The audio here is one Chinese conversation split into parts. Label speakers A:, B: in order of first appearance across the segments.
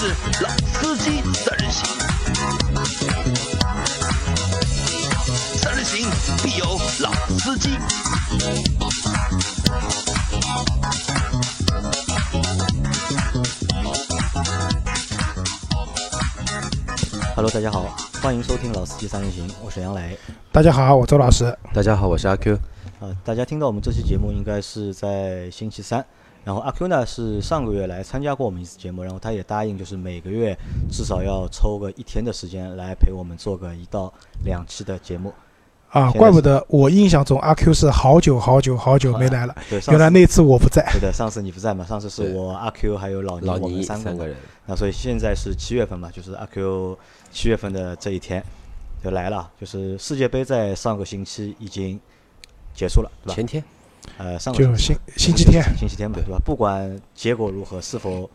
A: 是老司机三人行，三人行必有老司机。
B: Hello，大家好，欢迎收听《老司机三人行》，我是杨磊。
C: 大家好，我周老师。
D: 大家好，我是阿 Q。
B: 啊，大家听到我们这期节目应该是在星期三，然后阿 Q 呢是上个月来参加过我们一次节目，然后他也答应就是每个月至少要抽个一天的时间来陪我们做个一到两期的节目。
C: 啊，怪不得我印象中阿 Q 是好久好久好久没来了，
B: 对，
C: 原来那次我不在。
B: 对的，上次你不在嘛？上次是我阿 Q 还有老倪
D: 老
B: 我们
D: 倪
B: 三个。
D: 三个人，
B: 那所以现在是七月份嘛，就是阿 Q 七月份的这一天就来了，就是世界杯在上个星期已经结束了，对吧？
D: 前天
B: 呃，上个
C: 就星星期天，
B: 星期天嘛，对吧？不管结果如何，是否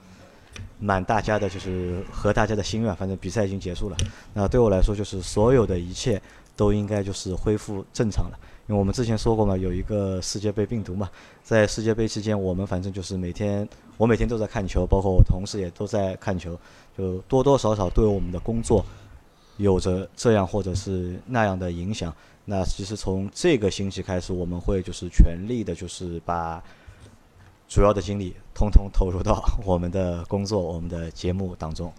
B: 满大家的，就是和大家的心愿，反正比赛已经结束了。那对我来说，就是所有的一切都应该就是恢复正常了。因为我们之前说过嘛，有一个世界杯病毒嘛，在世界杯期间，我们反正就是每天，我每天都在看球，包括我同事也都在看球，就多多少少对我们的工作有着这样或者是那样的影响。那其实从这个星期开始，我们会就是全力的，就是把主要的精力通通投入到我们的工作、我们的节目当中，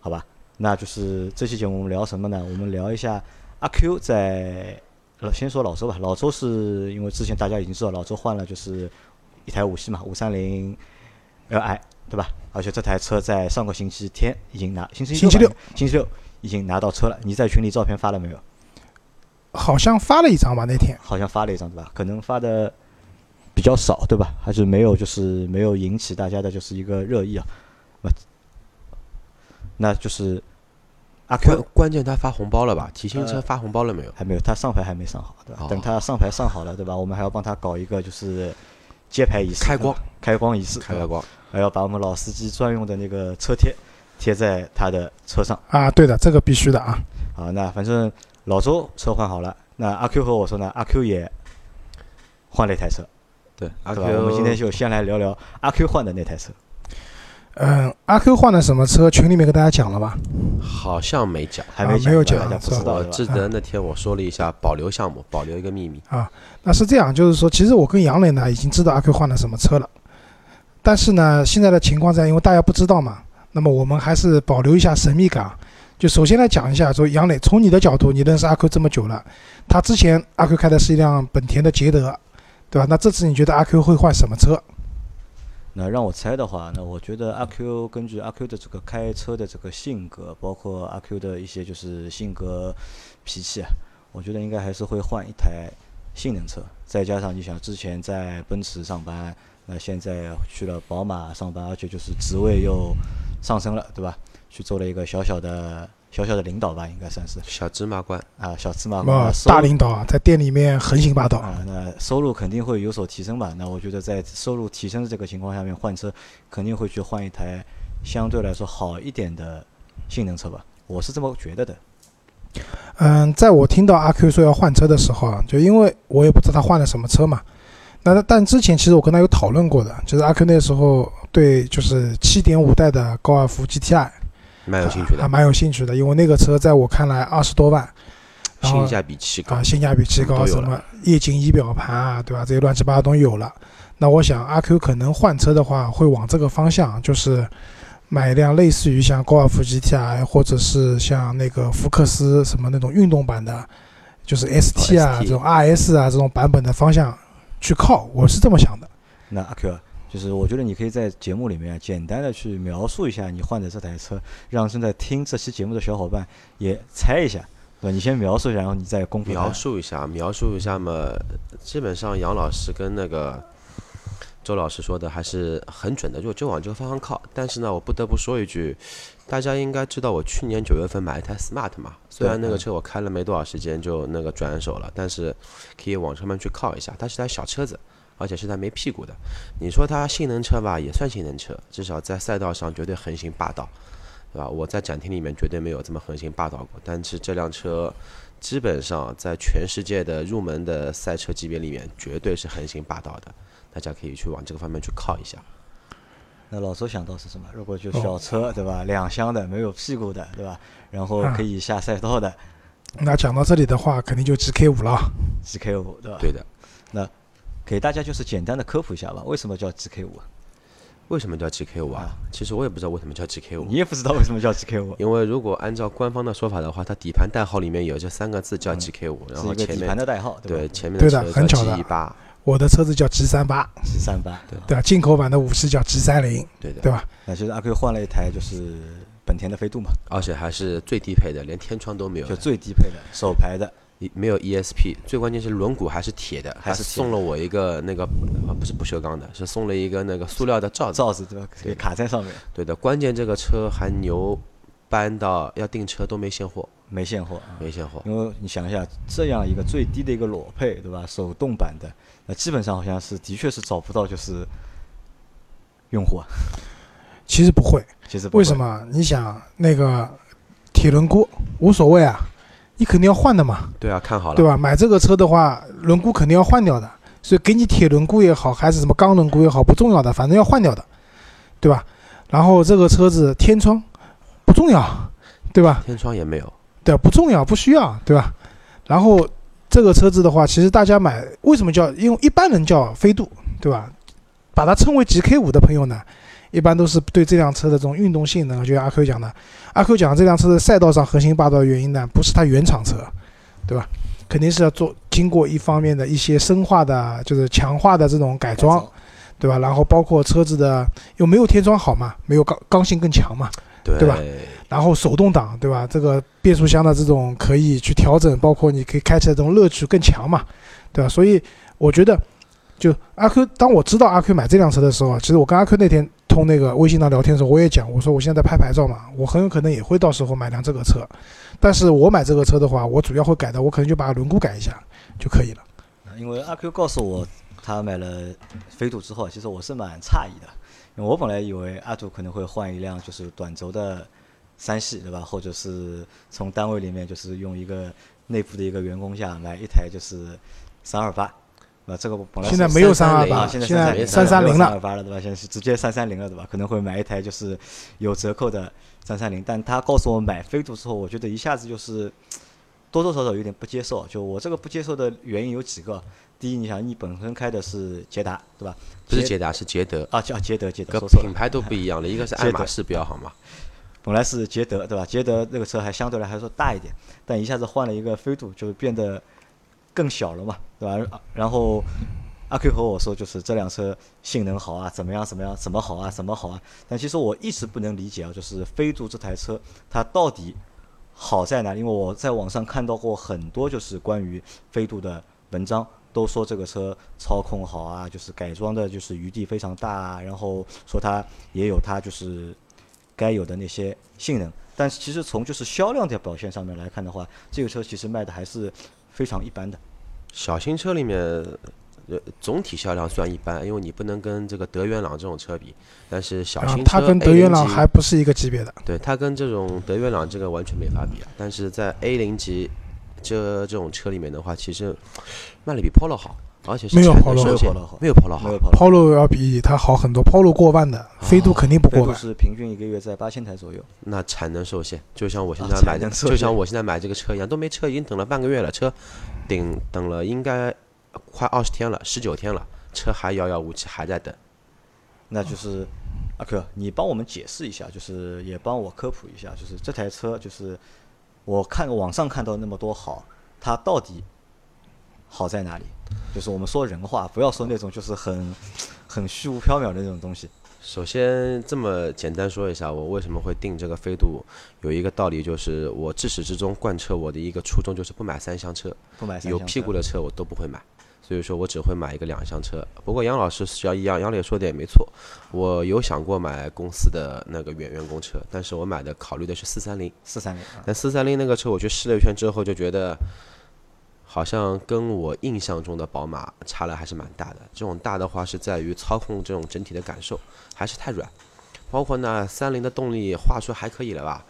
B: 好吧？那就是这期节目我们聊什么呢？我们聊一下阿 Q 在，呃，先说老周吧。老周是因为之前大家已经知道，老周换了就是一台五系嘛，五三零 Li，对吧？而且这台车在上个星期天已经拿，星期
C: 星期六
B: 星期六已经拿到车了。你在群里照片发了没有？
C: 好像发了一张吧那天。
B: 好像发了一张对吧？可能发的比较少对吧？还是没有就是没有引起大家的就是一个热议啊。那那就是阿 Q
D: 关键他发红包了吧？提新车
B: 呃
D: 发红包了没有？
B: 还没有，他上牌还没上好对吧？
D: 哦
B: 等他上牌上好了对吧？我们还要帮他搞一个就是揭牌仪式，
D: 开光
B: 开光仪式，
D: 开开光，
B: 还要把我们老司机专用的那个车贴贴在他的车上。
C: 啊，对的，这个必须的啊。
B: 好，那反正老周车换好了，那阿 Q 和我说呢，阿 Q 也换了一台车，
D: 对，阿
B: Q，我们今天就先来聊聊阿 Q 换的那台车。
C: 嗯，阿 Q 换的什么车？群里面跟大家讲了吧？
D: 好像没讲。
B: 还没
C: 啊没有讲
D: 我
B: 不知道？
D: 记得那天我说了一下保留项目，保留一个秘密啊。
C: 那是这样，就是说，其实我跟杨磊呢已经知道阿 Q 换了什么车了，但是呢，现在的情况在，因为大家不知道嘛，那么我们还是保留一下神秘感。就首先来讲一下，说杨磊，从你的角度，你认识阿 Q 这么久了，他之前阿 Q 开的是一辆本田的捷德，对吧？那这次你觉得阿 Q 会换什么车？
B: 那让我猜的话，那我觉得阿 Q 根据阿 Q 的这个开车的这个性格，包括阿 Q 的一些就是性格脾气啊，我觉得应该还是会换一台性能车。再加上你想之前在奔驰上班，那现在去了宝马上班，而且就是职位又上升了，对吧？去做了一个小小的小小的领导吧，应该算是
D: 小芝麻官，
B: 啊，小芝麻官
C: 么大领导啊，在店里面横行霸道。
B: 啊，那收入肯定会有所提升吧？那我觉得在收入提升的这个情况下面换车，肯定会去换一台相对来说好一点的性能车吧，我是这么觉得的。
C: 嗯，在我听到阿 Q 说要换车的时候啊，就因为我也不知道他换了什么车嘛，那但之前其实我跟他有讨论过的，就是阿 Q 那时候对就是七点五代的高尔夫 GTI
D: 蛮有兴趣的，
C: 还蛮有兴趣的，因为那个车在我看来二十多万，然后
D: 性价比奇高
C: 啊，。性价比极高，什么液晶仪表盘啊，对吧？这些乱七八糟东西有了。那我想阿 Q 可能换车的话，会往这个方向，就是买一辆类似于像高尔夫 GTI 或者是像那个福克斯什么那种运动版的，就是 ST 啊、这种 RS 啊这种版本的方向去靠，我是这么想的。
B: 那阿 Q，啊就是我觉得你可以在节目里面简单的去描述一下你换的这台车，让正在听这期节目的小伙伴也猜一下，对吧？你先描述一下，然后你再公布
D: 描述一下，描述一下嘛，基本上杨老师跟那个周老师说的还是很准的，就就往这个方向靠。但是呢，我不得不说一句，大家应该知道我去年九月份买一台 Smart 嘛，虽然那个车我开了没多少时间就那个转手了，但是可以往上面去靠一下。它是台小车子，而且是台没屁股的。你说它性能车吧，也算性能车，至少在赛道上绝对横行霸道，对吧？我在展厅里面绝对没有这么横行霸道过。但是这辆车基本上在全世界的入门的赛车级别里面，绝对是横行霸道的。大家可以去往这个方面去靠一下。
B: 那老周想到是什么？如果就小车，对吧？两厢的，没有屁股的，对吧？然后可以下赛道的
C: 那讲到这里的话，肯定就 GK 五了。
B: GK 五，对吧？
D: 对的。
B: 给大家就是简单的科普一下吧，为什么叫 GK 五？
D: 为什么叫 GK 五啊？
B: 啊？
D: 其实我也不知道为什么叫 GK 五。
B: 你，也不知道为什么叫 GK 五，
D: 因为如果按照官方的说法的话，它底盘代号里面有这三个字叫 GK 五，然后前面
B: 盘的代号，
D: 对
B: 吧？
D: 前面
C: 对的
D: 车叫
C: 很巧的。
D: G 八，
C: 我的车子叫 G 三八
B: ，G 三八，
C: 对。吧？进口版的五系叫 G 三零，
D: 对的。
C: 对，吧？
B: 那就是阿 Q 换了一台就是本田的飞度嘛，
D: 而且还是最低配的，连天窗都没有。
B: 就，最低配的手排的，
D: 一没有 ESP，最关键是轮毂还是铁的，
B: 还是
D: 送了我一个那个啊不是不锈钢的，是送了一个那个塑料的罩子。
B: 罩子对吧？可以卡在上面，
D: 对的，关键这个车还牛搬到要订车都没现货，
B: 没现货啊。
D: 没现货。
B: 因为你想一下，这样一个最低的一个裸配，对吧？手动版的，那基本上好像是的确是找不到就是用户啊。
C: 其实不会，
B: 其实不会
C: 为什？么？你想那个铁轮毂无所谓啊，你肯定要换的嘛，
D: 对啊，看好了，
C: 对吧？买这个车的话，轮毂肯定要换掉的，所以给你铁轮毂也好，还是什么钢轮毂也好，不重要的，反正要换掉的，对吧？然后这个车子天窗不重要，对吧？
D: 天窗也没有。
C: 对，不重要，不需要，对吧？然后这个车子的话，其实大家买为什么叫？因为一般人叫飞度，对吧？把它称为 GK 五的朋友呢，一般都是对这辆车的这种运动性能，就像阿 Q 讲的，阿 Q 讲这辆车的赛道上横行霸道的原因呢，不是它原厂车，对吧？肯定是要做经过一方面的一些深化的，就是强化的这种改装，对吧？然后包括车子的又没有天窗好嘛，没有刚刚性更强嘛，
D: 对
C: 对吧然后手动挡，对吧？这个变速箱的这种可以去调整，包括你可以开起来这种乐趣更强嘛，对吧？所以我觉得，就阿 Q，当我知道阿 Q 买这辆车的时候啊，其实我跟阿 Q 那天通那个微信上聊天的时候，我也讲，我说我现在在拍牌照嘛，我很有可能也会到时候买辆这个车，但是我买这个车的话，我主要会改的，我可能就把轮毂改一下就可以了。
B: 因为阿 Q 告诉我他买了飞度之后，其实我是蛮诧异的，因为我本来以为阿杜可能会换一辆就是短轴的三系，对吧？或者是从单位里面就是用一个内部的一个员工价买一台就是三二八，那这个本来
C: 现在没有三二八，
B: 啊，现在
C: 现在
B: 三
C: 三三零了
B: 二。八了，对吧？现在是直接三三零了，对吧？可能会买一台就是有折扣的三三零，但他告诉我买飞度之后，我觉得一下子就是多多少少有点不接受。就我这个不接受的原因有几个，第一，你想你本身开的是捷达，对吧？
D: 不是捷达，是捷德，
B: 啊，叫捷德，捷德，说错了。
D: 品牌都不一样了，一个是爱马仕标好吗？
B: 本来是捷德，对吧？捷德那个车还相对来还说大一点，但一下子换了一个飞度，就变得更小了嘛，对吧？然后阿 Q 和我说，就是这辆车性能好啊，怎么样怎么样，怎么好啊，怎么好啊。但其实我一直不能理解啊，就是飞度这台车它到底好在哪？因为我在网上看到过很多就是关于飞度的文章，都说这个车操控好啊，就是改装的就是余地非常大啊，然后说它也有它就是该有的那些性能。但是其实从就是销量的表现上面来看的话，这个车其实卖的还是非常一般的。
D: 小型车里面，呃，总体销量算一般，因为你不能跟这个德元朗这种车比。但是小
C: 啊
D: 型，车，
C: 它跟德元朗还不是一个级别的。
D: 对它跟这种德元朗这个完全没法比啊。但是在 A 零级这这种车里面的话，其实卖的比 Polo 好，而且是
C: 没有
D: 产
C: Polo
D: 能受限
B: Polo 好
D: 没有 Polo 好
B: 没有。跑
C: Polo 要比它好很多，Polo 过万的，飞度肯定不
B: 飞度
C: 过万。
B: 是平均一个月在八千台左右。
D: 那产能受限，就像我现
B: 啊
D: 在买就像我现在买这个车一样，都没车，已经等了半个月了，车顶等了应该快二十天了，十九天了，车还遥遥无期，还在等。
B: 那就是阿 Q，你帮我们解释一下，就是也帮我科普一下，就是这台车，就是我看网上看到那么多好，它到底好在哪里？就是我们说人话，不要说那种就是很很虚无缥缈的那种东西。
D: 首先，这么简单说一下，我为什么会定这个飞度，有一个道理就是，我自始至终贯彻我的一个初衷，就是不买三厢车，
B: 不买
D: 有屁股的车我都不会买，所以说我只会买一个两厢车。不过杨老师只要一样，杨磊说的也没错，我有想过买公司的那个远员工车，但是我买的考虑的是四三零，
B: 四三零啊，
D: 但四三零那个车我去试了一圈之后，就觉得好像跟我印象中的宝马差了还是蛮大的。这种大的话是在于操控这种整体的感受还是太软，包括呢三菱的动力话说还可以了吧，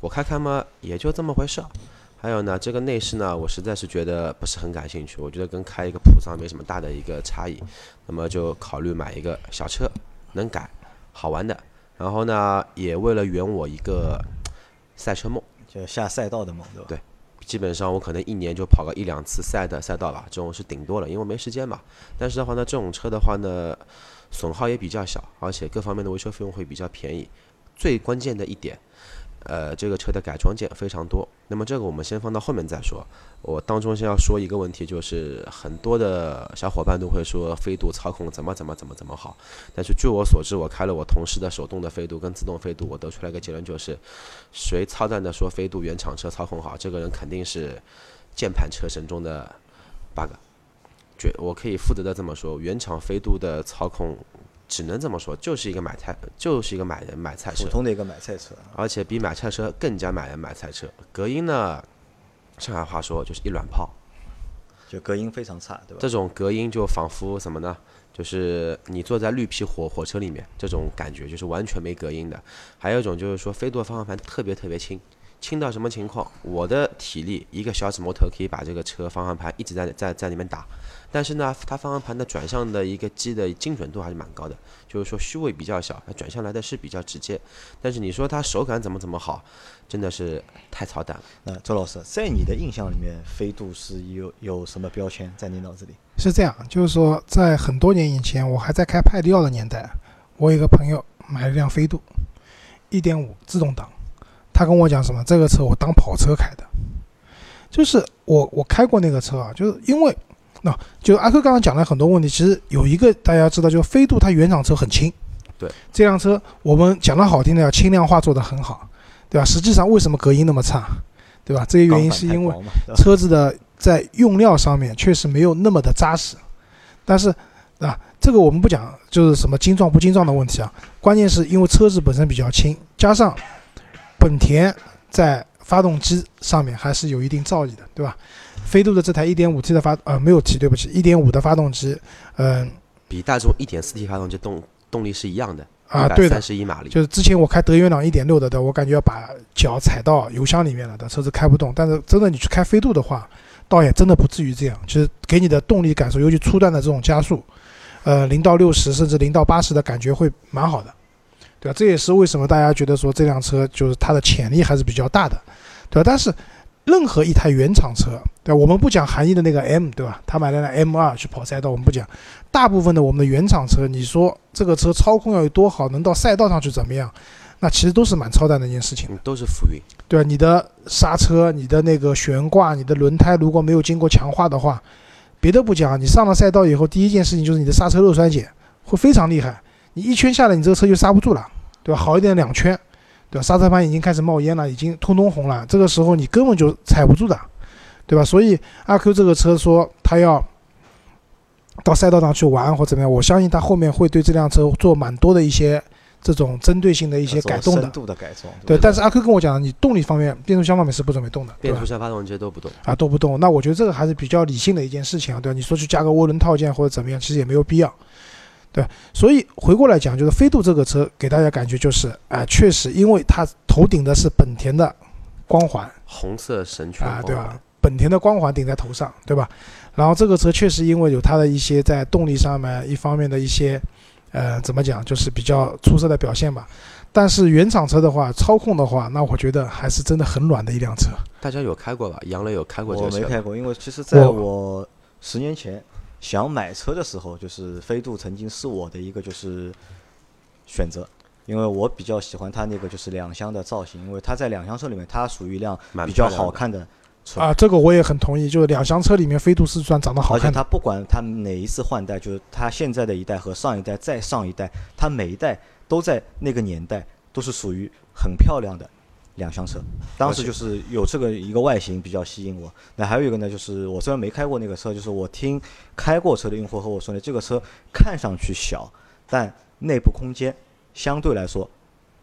D: 我开开嘛也就这么回事儿。还有呢，这个内饰呢，我实在是觉得不是很感兴趣，我觉得跟开一个普桑没什么大的一个差异，那么就考虑买一个小车，能改，好玩的。然后呢，也为了圆我一个赛车梦，
B: 就下赛道的梦，对吧？
D: 对基本上我可能一年就跑个一两次赛的赛道吧，这种是顶多了，因为没时间嘛。但是的话呢，这种车的话呢，损耗也比较小，而且各方面的维修费用会比较便宜。最关键的一点，呃，这个车的改装件非常多。那么这个我们先放到后面再说。我当中先要说一个问题，就是很多的小伙伴都会说飞度操控怎么怎么怎么怎么好，但是据我所知，我开了我同事的手动的飞度跟自动飞度，我得出来一个结论就是，谁操蛋的说飞度原厂车操控好，这个人肯定是键盘车神中的 bug。绝，我可以负责的这么说，原厂飞度的操控只能这么说，就是一个买菜，就是一个买人买菜车
B: 普。通的一个买菜车，
D: 而且比买菜车更加买人买菜车。隔音呢，上海话说就是一卵泡，
B: 就隔音非常差，对吧？
D: 这种隔音就仿佛什么呢？就是你坐在绿皮火火车里面，这种感觉就是完全没隔音的。还有一种就是说，飞度方向盘特别特别轻，轻到什么情况？我的体力一个小指摩托可以把这个车方向盘一直在在在里面打，但是呢，它方向盘的转向的一个机的精准度还是蛮高的，就是说虚位比较小，它转向来的是比较直接。但是你说它手感怎么怎么好，真的是太操蛋了。
B: 那周老师，在你的印象里面，飞度是有有什么标签在你脑子里？
C: 是这样，就是说，在很多年以前，我还在开派迪奥的年代，我有一个朋友买了辆飞度，一点五自动挡，他跟我讲什么？这个车我当跑车开的，就是我我开过那个车啊，就是因为那、就阿克刚刚讲了很多问题，其实有一个大家要知道，就是飞度它原厂车很轻，
D: 对，
C: 这辆车我们讲的好听的叫轻量化做得很好，对吧？实际上为什么隔音那么差，对吧？这些原因是因为车子的在用料上面确实没有那么的扎实，但是啊，这个我们不讲就是什么精壮不精壮的问题啊，关键是因为车子本身比较轻，加上本田在发动机上面还是有一定造诣的，对吧？飞度的这台 1.5T 的发呃没有 T，对不起，1.5的发动机，嗯、
D: 比大众 1.4T 发动机动动力是一样的，
C: 啊对的
D: 三十一马力。
C: 就是之前我开德源朗1.6的，的我感觉要把脚踩到油箱里面了的车子开不动。但是真的你去开飞度的话，倒也真的不至于这样。其实给你的动力感受，尤其初段的这种加速，呃，零到六十甚至零到八十的感觉会蛮好的，对吧？这也是为什么大家觉得说这辆车就是它的潜力还是比较大的，对吧？但是任何一台原厂车，对？我们不讲韩义的那个 M，对吧？他买了辆 M 二去跑赛道，我们不讲。大部分的我们的原厂车，你说这个车操控要有多好，能到赛道上去怎么样？那其实都是蛮操蛋的一件事情，
D: 都是浮云。
C: 对吧？你的刹车、你的那个悬挂、你的轮胎如果没有经过强化的话，别的不讲，你上了赛道以后，第一件事情就是你的刹车漏衰减会非常厉害，你一圈下来，你这个车就刹不住了，对吧？好一点两圈，对吧？刹车盘已经开始冒烟了，已经通通红了，这个时候你根本就踩不住的，对吧？所以阿 Q 这个车说他要到赛道上去玩或怎么样，我相信他后面会对这辆车做蛮多的一些这种针对性的一些改动的
B: 深。度的改装，
C: 对，但是阿 Q 跟我讲，你动力方面、变速箱方面是不准备动的，
D: 变速？箱、发动机都不动。
C: 啊，都不动。那我觉得这个还是比较理性的一件事情啊，对吧？你说去加个涡轮套件或者怎么样，其实也没有必要，对。所以回过来讲，就是飞度这个车给大家感觉就是，啊、确实，因为它头顶的是本田的光环
D: 红色神犬
C: 啊，对吧？本田的光环顶在头上，对吧？然后这个车确实因为有它的一些在动力上面一方面的一些，呃，怎么讲，就是比较出色的表现吧。但是原厂车的话，操控的话，那我觉得还是真的很软的一辆车。
D: 大家有开过吧？杨磊有开过这
B: 我
D: 个车吗？
B: 没开过，因为其实在
C: 我
B: 我十年前想买车的时候，就是飞度曾经是我的一个就是选择，因为我比较喜欢它那个就是两厢的造型，因为它在两厢车里面它属于一辆比较好看的车。
C: 啊，这个我也很同意。就是两厢车里面，飞度是算长得好看的。
B: 而且它不管它哪一次换代，就是它现在的一代和上一代再上一代，它每一代都在那个年代都是属于很漂亮的两厢车。当时就是有这个一个外形比较吸引我。那还有一个呢，就是我虽然没开过那个车，就是我听开过车的用户和我说呢，这个车看上去小，但内部空间相对来说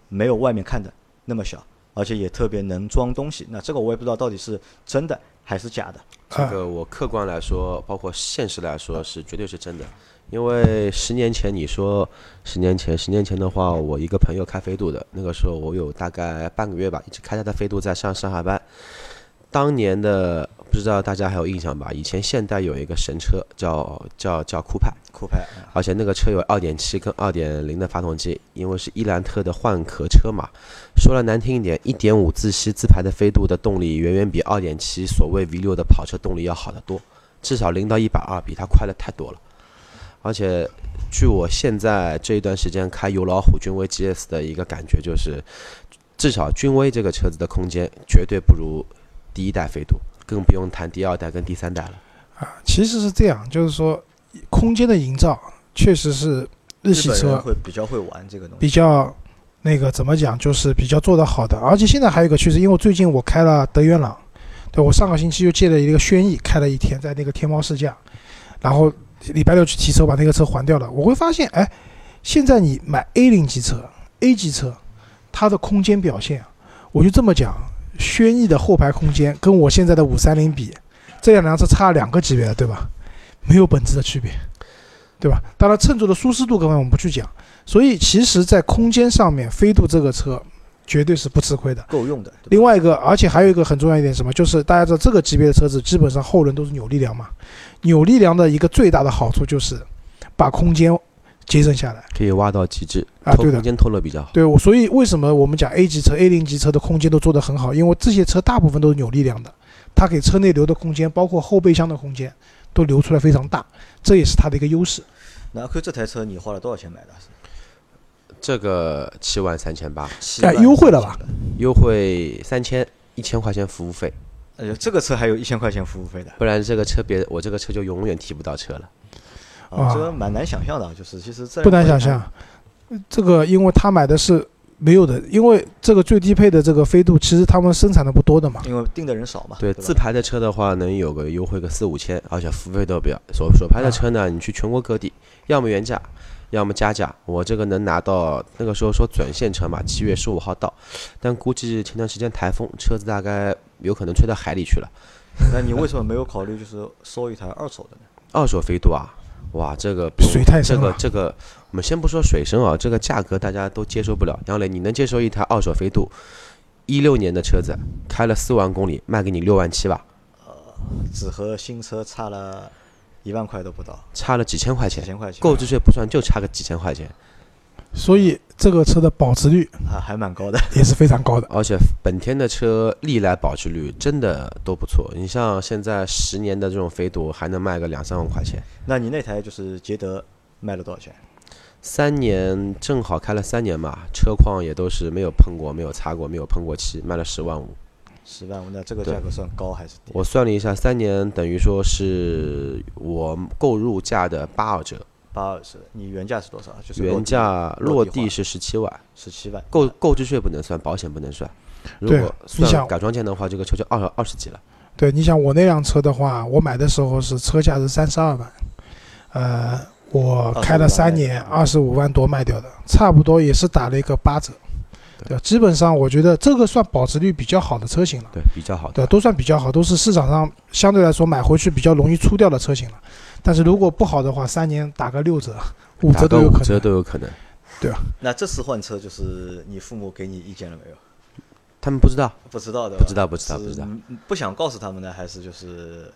B: 没有外面看的那么小，而且也特别能装东西。那这个我也不知道到底是真的还是假的。
C: 啊
D: 这个我客观来说，包括现实来说，是绝对是真的。因为十年前你说十年前，十年前的话，我一个朋友开飞度的，那个时候我有大概半个月吧，一直开他的飞度在上上下班。当年的不知道大家还有印象吧？以前现代有一个神车叫叫叫酷派，
B: 酷派，啊
D: 而且那个车有2.7跟2.0的发动机，因为是伊兰特的换壳车嘛。说了难听一点，1.5自吸自排的飞度的动力远远比2.7所谓 V6 的跑车动力要好得多，至少零到一百二比它快了太多了。而且，据我现在这一段时间开油老虎君威 GS 的一个感觉，就是至少君威这个车子的空间绝对不如第一代飞度，更不用谈第二代跟第三代了。
C: 啊，其实是这样，就是说空间的营造确实是日系车
B: 会比较会玩这个东西。
C: 比较那个怎么讲，就是比较做得好的。而且现在还有一个趋势，因为最近我开了德元朗，对我上个星期又借了一个轩逸，开了一天，在那个天猫试驾，然后礼拜六去提车把那个车还掉了。我会发现，哎，现在你买 A 零级车、A 级车，它的空间表现，我就这么讲，轩逸的后排空间跟我现在的五三零比，这两辆车差两个级别了，对吧？没有本质的区别，对吧？当然，乘坐的舒适度各方面我们不去讲。所以，其实，在空间上面，飞度这个车绝对是不吃亏的。
B: 够用的。
C: 另外一个，而且还有一个很重要一点，什么？就是大家知道这个级别的车子，基本上后轮都是扭力梁嘛。扭力梁的一个最大的好处就是把空间节省下来
D: 可以挖到极致，
C: 啊。对的
D: 空，间透露比较好。
C: 对，我所以为什么我们讲 A 级车、A 零级车的空间都做得很好？因为这些车大部分都是扭力梁的，它给车内留的空间，包括后备箱的空间，都留出来非常大，这也是它的一个优势。
B: 那阿 Q 这台车你花了多少钱买的？
D: 这个七万三千八，
C: 哎优惠了吧？
D: 优惠三千，一千块钱服务费，
B: 哎呦，这个车还有一千块钱服务费的，
D: 不然这个车别我这个车就永远提不到车了。
B: 啊，
C: 啊
B: 这个蛮难想象的啊，就是其实这
C: 不难想象，这个因为他买的是没有的，因为这个最低配的这个飞度，其实他们生产的不多的嘛。
B: 因为订的人少嘛。
D: 对，
B: 吧
D: 自排的车的话，能有个优惠个四五千，而且服务费都比较。所所排的车呢，你去全国各地，要么原价，要么加价。我这个能拿到那个时候说准现车嘛，七月十五号到，但估计前段时间台风，车子大概有可能吹到海里去了。
B: 那你为什么没有考虑就是收一台二手的呢？
D: 二手飞度啊，哇，这个
C: 水太深了
D: 个这个，我们先不说水深啊，这个价格大家都接受不了。杨磊，你能接受一台二手飞度，一六年的车子，开了四万公里，卖给你六万七吧，呃
B: 只和新车差了一万块都不到，
D: 差了几千块钱，
B: 几千块钱，
D: 购置税不算，就差个几千块钱。
C: 所以这个车的保值率
B: 啊还蛮高的。
C: 也是非常高的。
D: 而且本田的车历来保值率真的都不错。你像现在十年的这种飞度，还能卖个两三万块钱，
B: 那你那台就是捷德卖了多少钱？
D: 三年正好开了三年嘛，车况也都是没有碰过、没有擦过、没有喷过漆，卖了十万五。
B: 十万五，那这个价格算高还是低？
D: 我算了一下，三年等于说是我购入价的八二折，
B: 八二十，你原价是多少？就是
D: 原价落
B: 落
D: 地是十七万，
B: 十七万，
D: 购购置税不能算，保险不能算。如果
C: 你想
D: 算改装件的话，这个车就二二十几了。
C: 对，你想我那辆车的话，我买的时候是车价是三十二万，呃，我开了三年，二十五万多卖掉的，差不多也是打了一个八折。对，基本上我觉得这个算保值率比较好的车型了。
D: 对，比较好的。
C: 对，都算比较好，都是市场上相对来说买回去比较容易出掉的车型了。但是如果不好的话，三年打个六折、五
D: 打个五折
C: 折都有可能。
D: 都有可能，
B: 那这次换车就是你父母给你意见了没有？
D: 他们不知道。
B: 不知道的，
D: 不知道不知道不知道
B: 嗯不想告诉他们呢，还是就是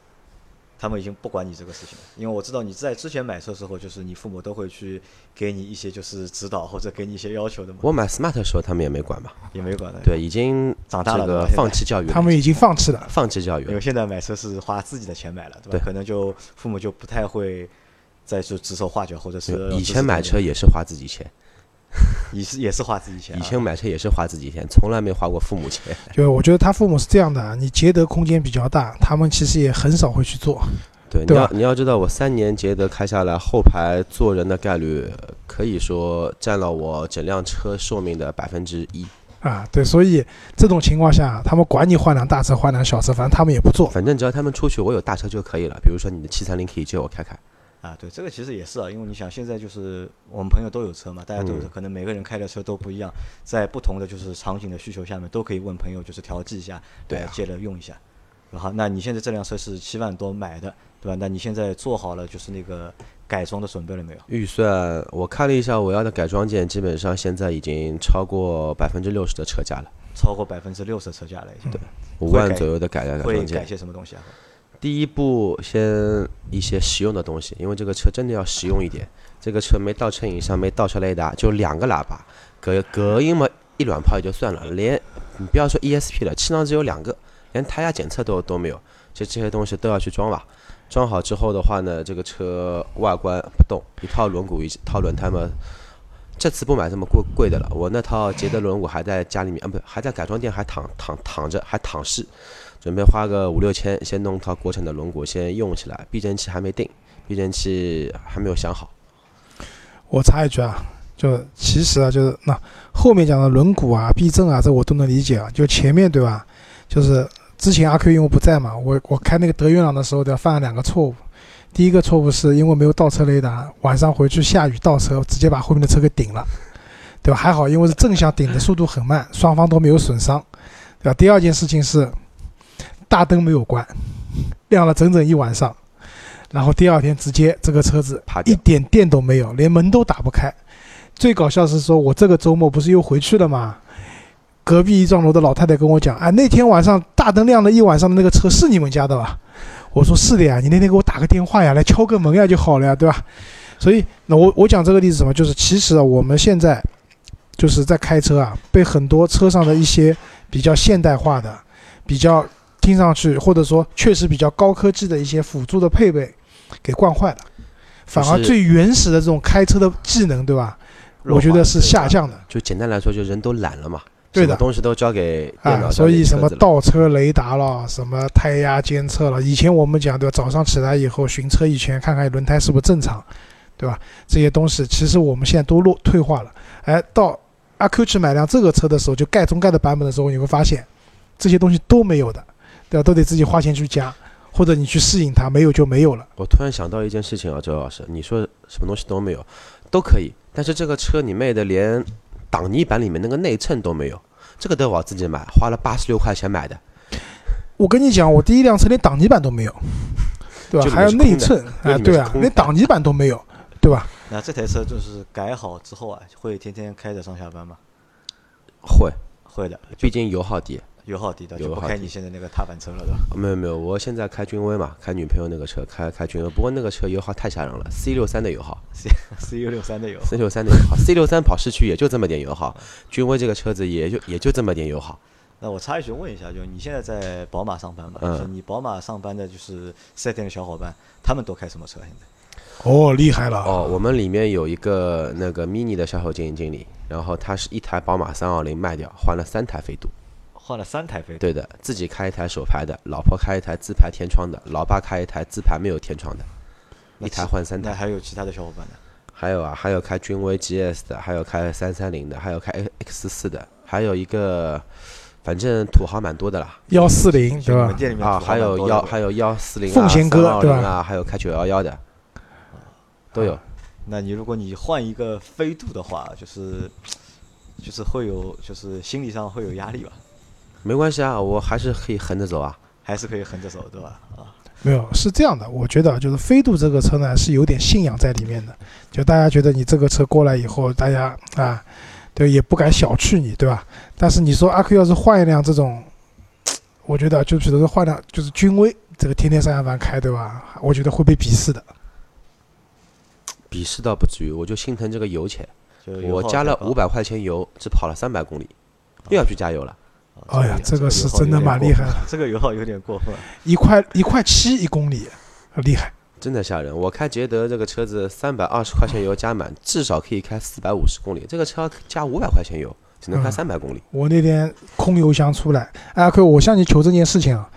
B: 他们已经不管你这个事情了？因为我知道你在之前买车的时候，就是你父母都会去给你一些就是指导或者给你一些要求的嘛，
D: 我买 smart 的时候，他们也没管吧？
B: 也没管的。，
D: 对，已经
B: 长大了
D: 放弃教育，
C: 他们已经放弃了。
D: 放弃教育了。
B: 因为现在买车是花自己的钱买了，对吧？
D: 对
B: 可能就父母就不太会再去指手画脚，或者是
D: 以前买车也是花自己钱，
B: 也是也是花自己钱啊，
D: 以前买车也是花自己钱，从来没花过父母钱。
C: 就我觉得他父母是这样的，你捷德空间比较大，他们其实也很少会去做。
D: 对，你要你要知道，我三年捷德开下来，后排坐人的概率呃可以说占了我整辆车寿命的百分之一。
C: 啊，对，所以这种情况下，他们管你换辆大车换辆小车，反正他们也不做。
D: 反正只要他们出去，我有大车就可以了。比如说你的七三零可以借我开开。
B: 啊，对，这个其实也是啊，因为你想现在就是我们朋友都有车嘛，大家都有车，
D: 嗯
B: 可能每个人开的车都不一样，在不同的就是场景的需求下面，都可以问朋友就是调剂一下，
D: 对啊
B: 借着用一下。然后，那你现在这辆车是七万多买的，对吧？那你现在做好了就是那个改装的准备了没有？
D: 预算我看了一下，我要的改装件基本上现在已经超过百分之六十的车价了，
B: 超过百分之六十车价了已经，对五
D: 万左右的改改
B: 会
D: 装件。
B: 改些什么东西啊？
D: 第一步先一些实用的东西，因为这个车真的要实用一点。这个车没倒车影像，没倒车雷达，就两个喇叭，隔隔音嘛一卵泡也就算了，连你不要说 ESP 了，气囊只有两个，连胎压检测都都没有，就这些东西都要去装吧。装好之后的话呢，这个车外观不动，一套轮毂一套轮胎嘛，这次不买这么贵贵的了。我那套捷德轮毂还在家里面，啊不还在改装店还躺躺躺着，还躺试，准备花个五六千先弄套国产的轮毂先用起来，避震器还没定，避震器还没有想好。
C: 我插一句啊，就其实啊，就是那后面讲的轮毂啊、避震啊，这我都能理解啊。就前面对吧？就是之前阿 Q 因为不在嘛，我我开那个德云朗的时候，对吧？犯了两个错误。第一个错误是因为没有倒车雷达，晚上回去下雨倒车，直接把后面的车给顶了，对吧？还好，因为是正向顶的速度很慢，双方都没有损伤，对吧？第二件事情是大灯没有关，亮了整整一晚上，然后第二天直接这个车子一点电都没有，连门都打不开。最搞笑是说，我这个周末不是又回去了吗？隔壁一幢楼的老太太跟我讲，啊，那天晚上大灯亮了一晚上的那个车是你们家的吧？我说是的呀，你那天给我打个电话呀，来敲个门呀就好了呀，对吧？所以，那我我讲这个例子什么，就是其实啊，我们现在就是在开车啊，被很多车上的一些比较现代化的、比较听上去或者说确实比较高科技的一些辅助的配备给惯坏了，反而最原始的这种开车的技能，对吧？我觉得是下降的。
D: 就简单来说，就人都懒了嘛，
C: 对的
D: 东西都交给电
C: 啊，
D: 脑，
C: 所以什么倒车雷达了，什么胎压监测了，以前我们讲对吧？早上起来以后巡车一圈，看看轮胎是不是正常，对吧？这些东西其实我们现在都落退化了。哎，到阿 Q 去买辆这个车的时候，就盖中盖的版本的时候，你会发现这些东西都没有的，对吧？都得自己花钱去加，或者你去适应它，没有就没有了。
D: 我突然想到一件事情啊，周老师，你说什么东西都没有，都可以，但是这个车你妹的连挡泥板里面那个内衬都没有，这个得我自己买，花了八十六块钱买的，
C: 我跟你讲，我第一辆车连挡泥板都没有，对吧？还有内衬，哎，
D: 对
C: 啊，连挡泥板都没有，对吧？
B: 那这台车就是改好之后啊，会天天开着上下班吗？
D: 会，
B: 会的，
D: 毕竟油耗低。
B: 油耗低的，就不开你现在那个踏板车了，对吧？
D: 没有没有，我现在开君威嘛，开女朋友那个车，开开君威，不过那个车油耗太吓人了，C 六三的油耗
B: ，C C 六三的油
D: ，，C 六三的油耗，C 六三跑市区也就这么点油耗，君威这个车子也就也就这么点油耗。
B: 那我插一句问一下，就你现在在宝马上班嘛？
D: 嗯
B: 就是你宝马上班的，就是四 S 店的小伙伴，他们都开什么车？现在？
C: 哦，厉害了！
D: 哦，我们里面有一个那个 mini 的销售经营经理，然后他是一台宝马三二零卖掉，换了三台飞度。
B: 换了三台飞度，
D: 对的，自己开一台手排的，老婆开一台自排天窗的，老爸开一台自排没有天窗的，一台换三台。
B: 还有其他的小伙伴呢？
D: 还有啊，还有开君威 GS 的，还有开三三零的，还有开 X 四的，还有一个，反正土豪蛮多的啦。
C: 幺四零对吧
D: 啊，还有幺还有幺四零啊，
C: 奉贤哥对吧
D: 三二零啊，还有开九幺幺的，都有。
B: 那你如果你换一个飞度的话，就是就是会有，就是心理上会有压力吧？
D: 没关系啊，我还是可以横着走啊。
B: 还是可以横着走，对吧？啊，
C: 没有，是这样的，我觉得就是飞度这个车呢是有点信仰在里面的，就大家觉得你这个车过来以后，大家啊，对，也不敢小觑你，对吧？但是你说阿 Q 要是换一辆这种，我觉得就比如说换辆就是君威，这个天天上下班开，对吧？我觉得会被鄙视的。
D: 鄙视倒不至于，我就心疼这个油钱。我加了五百块钱油，只跑了三百公里，又要去加油了。
B: 啊
C: 哎呀这个是真的蛮厉害
B: 分这个油耗有点过分。
C: 一块一块七一公里，很厉害。
D: 真的吓人！我开捷德这个车子，三百二十块钱油加满，至少可以开四百五十公里。这个车加五百块钱油，只能开
C: 嗯
D: 三百公里。
C: 我那天空油箱出来，阿 Q，我向你求证件事情啊，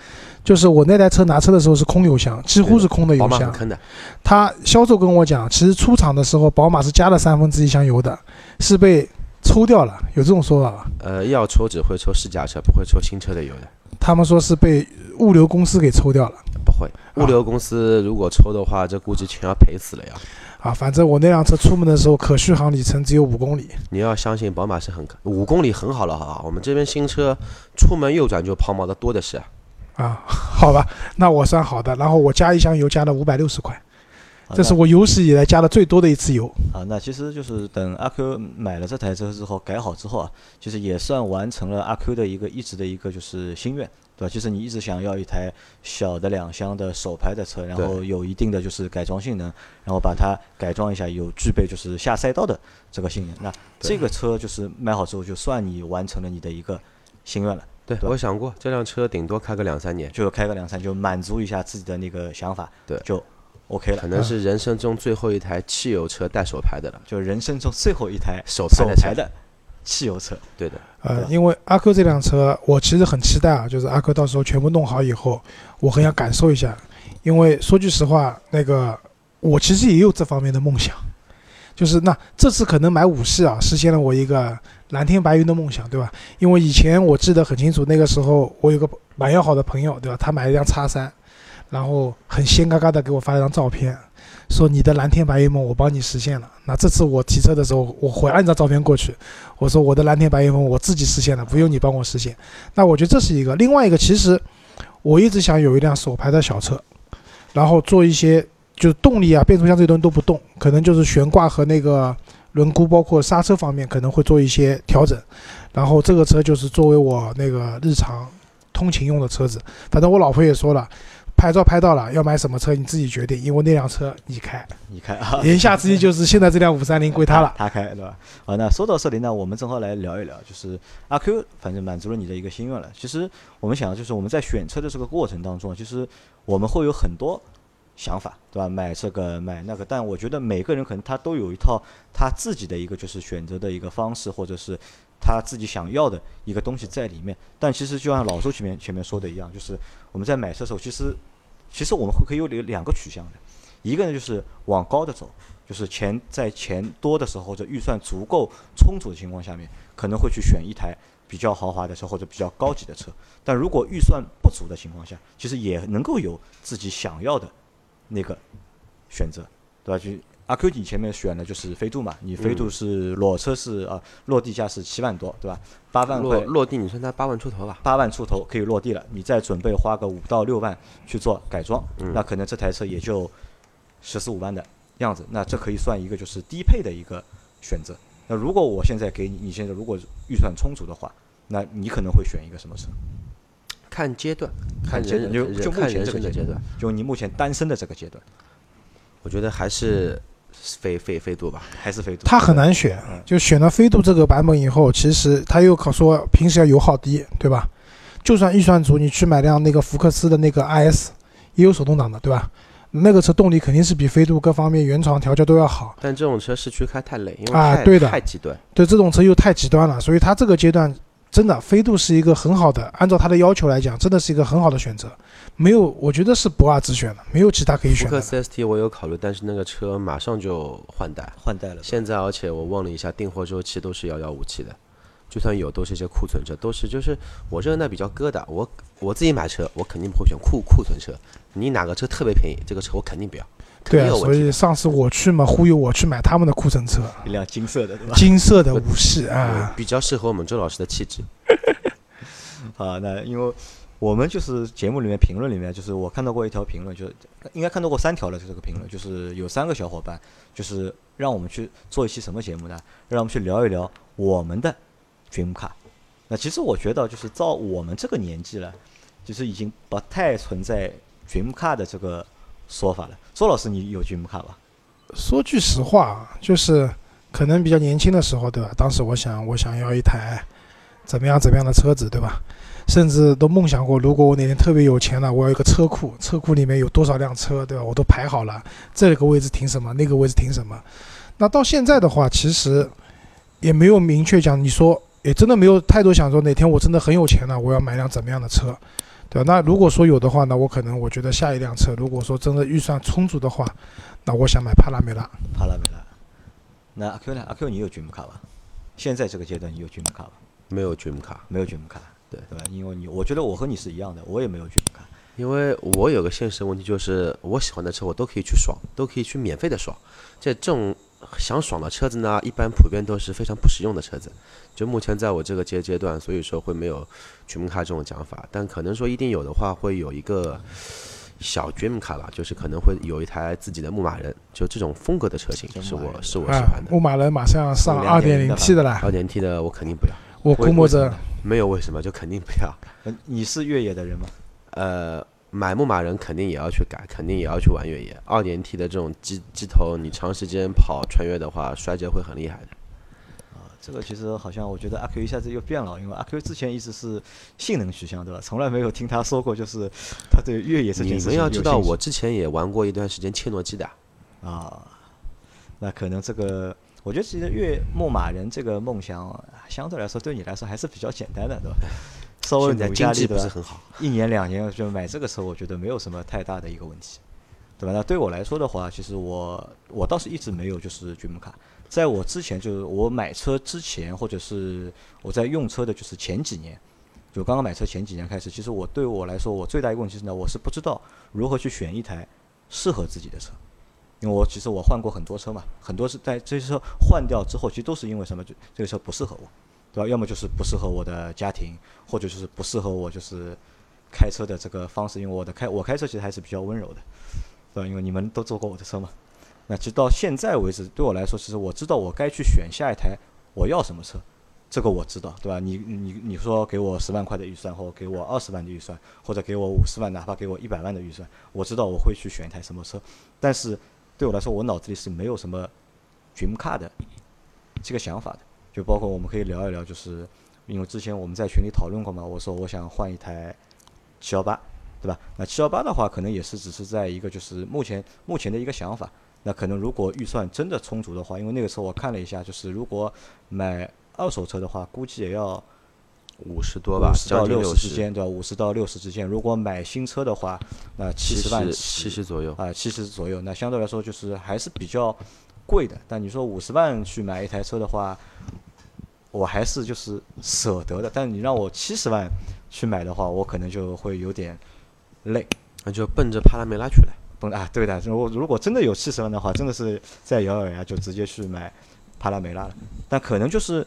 C: 就是我那台车拿车的时候是空油箱，几乎是空的油箱。
D: 宝马很坑的，
C: 他销售跟我讲，其实出厂的时候宝马是加了三分之一箱油的，是被抽掉了，有这种说法吧？
D: 呃，要抽只会抽试驾车，不会抽新车的油的，
C: 他们说是被物流公司给抽掉了
D: 不会。物流公司如果抽的话，这估计钱要赔死了呀。
C: 啊。反正我那辆车出门的时候可续航里程只有五公里，
D: 你要相信宝马是很五公里很好了，好吧？我们这边新车出门右转就抛锚的多的是。
C: 啊，好吧，那我算好的。然后我加一箱油加了五百六十块，这是我有史以来加的最多的一次油。
B: 啊，那其实就是等阿 Q 买了这台车之后改好之后啊，其实也算完成了阿 Q 的一个一直的一个就是心愿，对吧？就是你一直想要一台小的两厢的手排的车，然后有一定的就是改装性能，然后把它改装一下，有具备就是下赛道的这个性能。那这个车就是买好之后，就算你完成了你的一个心愿了，
D: 对
B: 对
D: 我想过这辆车顶多开个两三年，
B: 就开个两三，就满足一下自己的那个想法，
D: 对
B: 就 OK 了
D: 可。能是人生中最后一台汽油车带手排的了。
B: 就人生中最后一台
D: 手
B: 手排的汽油车，
D: 对的，
C: 呃，因为阿 Q 这辆车，我其实很期待啊，就是阿 Q 到时候全部弄好以后，我很想感受一下。因为说句实话，那个我其实也有这方面的梦想，就是那这次可能买五系啊，实现了我一个蓝天白云的梦想，对吧？因为以前我记得很清楚，那个时候我有个蛮要好的朋友，对吧？他买了一辆叉三，然后很仙嘎嘎的给我发了张照片，说你的蓝天白云梦我帮你实现了。那这次我提车的时候，我回按照照片过去，我说我的蓝天白云梦我自己实现了，不用你帮我实现。那我觉得这是一个，另外一个其实我一直想有一辆手排的小车，然后做一些就是动力啊、变速箱这些东西都不动，可能就是悬挂和那个轮毂，包括刹车方面可能会做一些调整。然后这个车就是作为我那个日常通勤用的车子。反正我老婆也说了，牌照拍到了，要买什么车你自己决定，因为那辆车你开。
B: 你开啊，
C: 言下之意就是现在这辆五三零归他了。
B: 他开对吧？好，那说到这里呢，我们正好来聊一聊，就是阿 Q，反正满足了你的一个心愿了。其实我们想，就是我们在选车的这个过程当中，其实我们会有很多想法，对吧？买这个买那个，但我觉得每个人可能他都有一套他自己的一个就是选择的一个方式，或者是他自己想要的一个东西在里面。但其实就像老周前面前面说的一样，就是我们在买车的时候，其实其实我们会可以有两个取向的，一个呢就是往高的走，就是钱在钱多的时候或者预算足够充足的情况下面，可能会去选一台比较豪华的车或者比较高级的车。但如果预算不足的情况下，其实也能够有自己想要的那个选择，对吧？就阿 Q 你前面选的就是飞度嘛，你飞度是裸车是啊、落地价是七万多，对吧？八万块
D: 落落地你算它八万出头吧，
B: 八万出头可以落地了，你再准备花个五到六万去做改装，
D: 嗯
B: 那可能这台车也就十四五万的样子，那这可以算一个就是低配的一个选择。那如果我现在给你，你现在如果预算充足的话，那你可能会选一个什么车？
D: 看阶段，看
B: 阶段就
D: 人人
B: 就目前
D: 看
B: 这个阶段，就你目前单身的这个阶段，
D: 我觉得还是飞飞飞度吧。
B: 还是飞度？
C: 它很难选
B: 嗯，
C: 就选了飞度这个版本以后，其实它又可说平时要油耗低，对吧？就算预算足，你去买辆那个福克斯的那个 IS，也有手动挡的，对吧？那个车动力肯定是比飞度各方面原厂调教都要好。
D: 但这种车市区开太累，因为太、
C: 啊对的
D: 太极端。
C: 对这种车又太极端了，所以它这个阶段真的飞度是一个很好的，按照它的要求来讲，真的是一个很好的选择。没有，我觉得是不二之选了，没有其他可以选的了。
D: 斯 ST 我有考虑，但是那个车马上就换代，
B: 换代了，
D: 现在而且我问了一下，订货周期都是遥遥无期的，就算有都是一些库存车，都是就是我这个呢比较疙瘩，我我自己买车我肯定不会选库库存车，你哪个车特别便宜，这个车我肯定不要，肯
C: 对啊，所。以上次我去嘛，忽悠我去买他们的库存车，
B: 一辆金色的，对吧？
C: 金色的五系啊，
D: 比较适合我们周老师的气质，
B: 啊，那因为我们就是节目里面评论里面，就是我看到过一条评论，就应该看到过三条了，就这个评论就是有三个小伙伴，就是让我们去做一期什么节目呢？让我们去聊一聊我们的 dream car。那其实我觉得，就是照我们这个年纪了，就是已经不太存在 dream car 的这个说法了。周老师，你有 dream car 吧？
C: 说句实话，就是可能比较年轻的时候，对吧？当时我想，我想要一台怎么样怎么样的车子，对吧？甚至都梦想过，如果我哪天特别有钱了，我要一个车库，车库里面有多少辆车，对吧？我都排好了，这个位置停什么，那个位置停什么。那到现在的话，其实也没有明确讲，你说也真的没有太多想说哪天我真的很有钱了，我要买辆怎么样的车，对吧？那如果说有的话呢，我可能我觉得下一辆车，如果说真的预算充足的话，那我想买帕拉梅拉。
B: 帕拉梅拉。那阿 Q 呢？阿 Q 你有 dream car 吧？现在这个阶段你有 dream car 吧？
D: 没有 dream car，
B: 没有 dream car，
D: 对
B: 对吧？因为你，我觉得我和你是一样的，我也没有 dream car。
D: 因为我有个现实问题，就是我喜欢的车我都可以去爽，都可以去免费的爽。这这种想爽的车子呢，一般普遍都是非常不实用的车子。就目前在我这个阶阶段，所以说会没有 dream car 这种讲法，但可能说一定有的话，会有一个小 dream car 了，就是可能会有一台自己的牧马人，就这种风格的车型是我是我喜
C: 啊
D: 欢，的。
C: 牧马人马上要上
B: 2.0
C: 二点零 T 的了，
D: 二点 T 的我肯定不要，
C: 我估摸着
D: 没有为什么就肯定不要。
B: 呃你是越野的人吗？
D: 呃，买牧马人肯定也要去改，肯定也要去玩越野。二点 T 的这种机机头，你长时间跑穿越的话，衰折会很厉害的。
B: 这个其实好像我觉得阿 Q 一下子又变了，因为阿 Q 之前一直是性能取向，对吧？从来没有听他说过，就是他对越野这件
D: 你
B: 事情你
D: 们要知道，我之前也玩过一段时间切诺基的。
B: 啊，那可能这个，我觉得其实越牧马人这个梦想，啊相对来说对你来说还是比较简单的，对吧？稍微
D: 现在
B: 努一下
D: 经济？不是很好，
B: 一年两年就买这个车，我觉得没有什么太大的一个问题，对吧？那对我来说的话，其实我我倒是一直没有就是 dream 卡，在我之前就是我买车之前，或者是我在用车的就是前几年，就刚刚买车前几年开始，其实我对我来说，我最大一个问题是呢，我是不知道如何去选一台适合自己的车。因为我其实我换过很多车嘛，很多是在这些车换掉之后，其实都是因为什么？就这个车不适合我，对吧？要么就是不适合我的家庭，或者就是不适合我就是开车的这个方式。因为我的开我开车其实还是比较温柔的，对吧？因为你们都坐过我的车嘛。那直到现在为止，对我来说，其实我知道我该去选下一台我要什么车，这个我知道，对吧？你你你说给我十万块的预算，或给我二十万的预算，或者给我五十万，哪怕给我一百万的预算，我知道我会去选一台什么车。但是对我来说，我脑子里是没有什么 dream car 的这个想法的。就包括我们可以聊一聊，就是因为之前我们在群里讨论过嘛，我说我想换一台七幺八，对吧？那七幺八的话，可能也是只是在一个就是目前目前的一个想法。那可能如果预算真的充足的话，因为那个时候我看了一下，就是如果买二手车的话，估计也要
D: 五十多吧
B: 五，十到
D: 六十，
B: 之间，对吧？五十到六十之间。如果买新车的话，那七
D: 七
B: 十万
D: 七十左右。
B: 啊，七十左右，那相对来说就是还是比较贵的。但你说五十万去买一台车的话，我还是就是舍得的。但你让我七十万去买的话，我可能就会有点累。
D: 那就奔着帕拉梅拉去了。
B: 奔啊，对的，如果如果真的有七十万的话，真的是再咬咬牙就直接去买帕拉梅拉了。但可能就是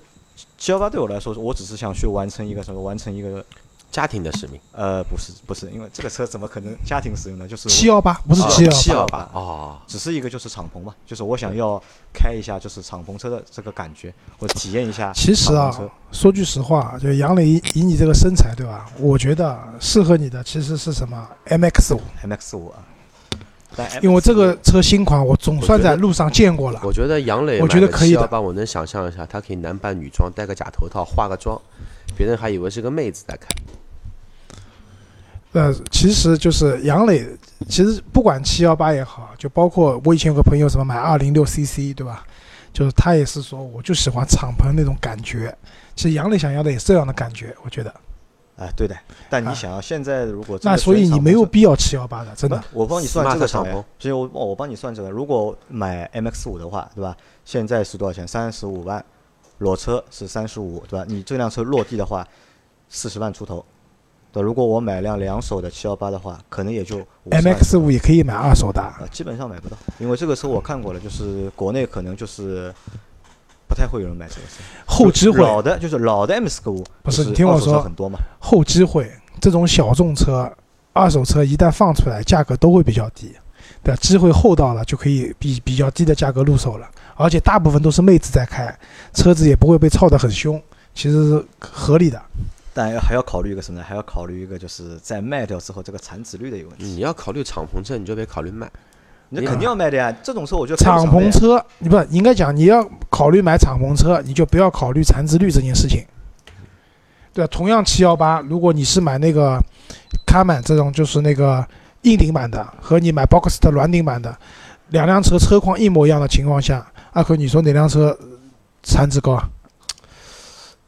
B: 七幺八对我来说，我只是想去完成一个什么，完成一个
D: 家庭的使命，
B: 呃，不是不是，因为这个车怎么可能家庭使用呢？就是
C: 七幺八不是
B: 啊
C: 七幺八，
D: 七幺八哦，
B: 只是一个就是敞篷嘛，就是我想要开一下就是敞篷车的这个感觉，我体验一下
C: 其实啊说句实话，就杨磊以以你这个身材，对吧？我觉得适合你的其实是什么？MX 五
B: ，MX 五啊，但
C: 因为这个车新款我总算在路上见过了。
D: 我觉得杨磊
C: 我觉得可以的
D: 我能想象一下，他可以男扮女装，戴个假头套，化个妆，别人还以为是个妹子在开。
C: 呃，其实就是杨磊，其实不管七幺八也好，就包括我以前有个朋友什么买二零六 CC，对吧？就是他也是说，我就喜欢敞篷那种感觉。其实杨磊想要的也是这样的感觉，我觉得。
B: 啊，对的。但你
C: 啊
B: 想要现在如果真的
C: 那所以你没有必要七幺八的，真的。
B: 我帮你算这个所以我我帮你算这个。如果买 MX 五的话，对吧？现在是多少钱？三十五万，裸车是三十五，对吧？你这辆车落地的话，四十万出头。对，如果我买辆两手的七幺八的话，可能也就
C: MX 五也可以买二手的，
B: 呃，基本上买不到，因为这个车我看过了，就是国内可能就是不太会有人买这个车。
C: 后机会
B: 老的就是老的 MX 五，
C: 不是你听我说
B: 很多嘛。
C: 后机会这种小众车，二手车一旦放出来，价格都会比较低，对吧？机会厚到了就可以比比较低的价格入手了，而且大部分都是妹子在开，车子也不会被操得很凶，其实是合理的。
B: 但要还要考虑一个什么呢？还要考虑一个就是在卖掉之后这个产值率的一个问题。
D: 你要考虑敞篷车，你就别考虑卖。
B: 那肯定要卖的呀，这种车我就
C: 敞篷车，你不应该讲你要考虑买敞篷车，你就不要考虑残值率这件事情。对啊，同样七幺八，如果你是买那个卡满这种就是那个硬顶版的，和你买 Box 的软顶版的，两辆车车况一模一样的情况下，阿坤你说哪辆车残值高啊？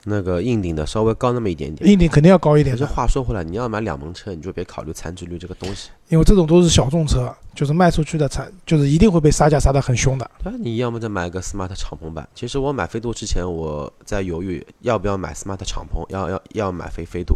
D: 那个硬顶的稍微高那么一点点。
C: 硬顶肯定要高一点
D: 可是，话说回来，你要买两门车，你就别考虑残值率这个东西。
C: 因为这种都是小众车，就是卖出去的残，就是一定会被杀价杀得很凶的。
D: 对啊，你要么再买个 smart 敞篷版。其实我买飞度之前，我在犹豫要不要买 smart 敞篷，要要要买飞飞度，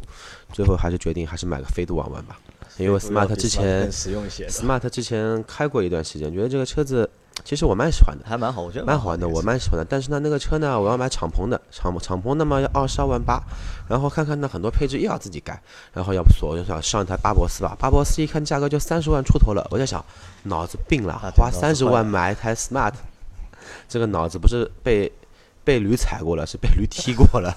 D: 最后还是决定还是买个飞度玩玩吧。因为 smart 之前
B: 更实用一些。
D: smart 之前开过一段时间，觉得这个车子其实我蛮喜欢的，
B: 还蛮好，我觉得
D: 蛮好玩的，我蛮喜欢的。但是呢，那个车呢，我要买敞篷的，敞敞篷那么要二十二万八，然后看看呢很多配置又要自己改，然后要不锁就想上一台巴博斯吧，巴博斯一看价格就三十万出头了，我在想脑子病了花三十万买一台 smart，这个脑子不是被被驴踩过了，是被驴踢过了。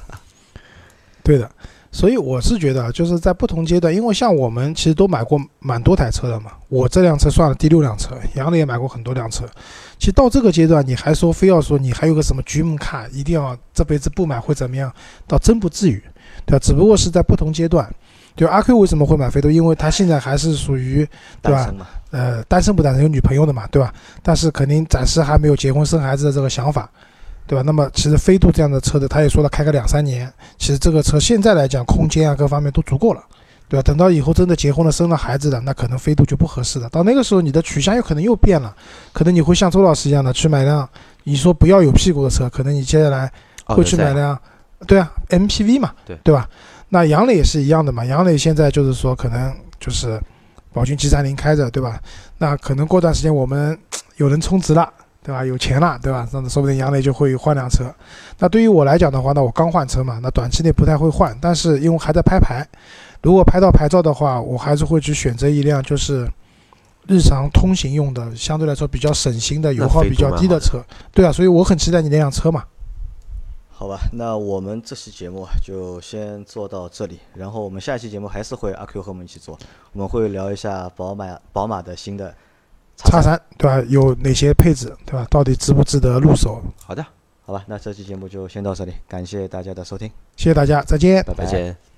C: 对的，所以我是觉得啊，就是在不同阶段，因为像我们其实都买过蛮多台车的嘛，我这辆车算了第六辆车，杨磊也买过很多辆车。其实到这个阶段，你还说非要说你还有个什么 dream car，一定要这辈子不买会怎么样？倒真不至于，对吧？只不过是在不同阶段。对阿 Q 为什么会买飞度？因为他现在还是属于对吧呃单身不单身有女朋友的嘛，对吧？但是肯定暂时还没有结婚生孩子的这个想法，对吧？那么其实飞度这样的车子，他也说了开个两三年，其实这个车现在来讲空间啊各方面都足够了，对吧？等到以后真的结婚了生了孩子了，那可能飞度就不合适了。到那个时候你的取向有可能又变了，可能你会像周老师一样的去买辆你说不要有屁股的车，可能你接下来
D: 哦
C: 会去买辆，对啊，MPV 嘛，
D: 对
C: 对吧？那杨磊也是一样的嘛，杨磊现在就是说可能就是宝骏 G 三零开着，对吧？那可能过段时间我们 有人充值了，对吧？有钱了，对吧？那说不定杨磊就会换辆车。那对于我来讲的话，那我刚换车嘛，那短期内不太会换，但是因为还在拍牌，如果拍到牌照的话，我还是会去选择一辆就是日常通行用的，相对来说比较省心的、油耗比较低的车。对啊，所以我很期待你那辆车嘛。
B: 好吧，那我们这期节目啊就先做到这里，然后我们下期节目还是会阿 Q 和我们一起做，我们会聊一下宝马宝马的新的
C: 叉三对吧？有哪些配置对吧？到底值不值得入手？
D: 好的，
B: 好吧，那这期节目就先到这里，感谢大家的收听，
C: 谢谢大家，再见。
B: 拜拜。
D: 再见。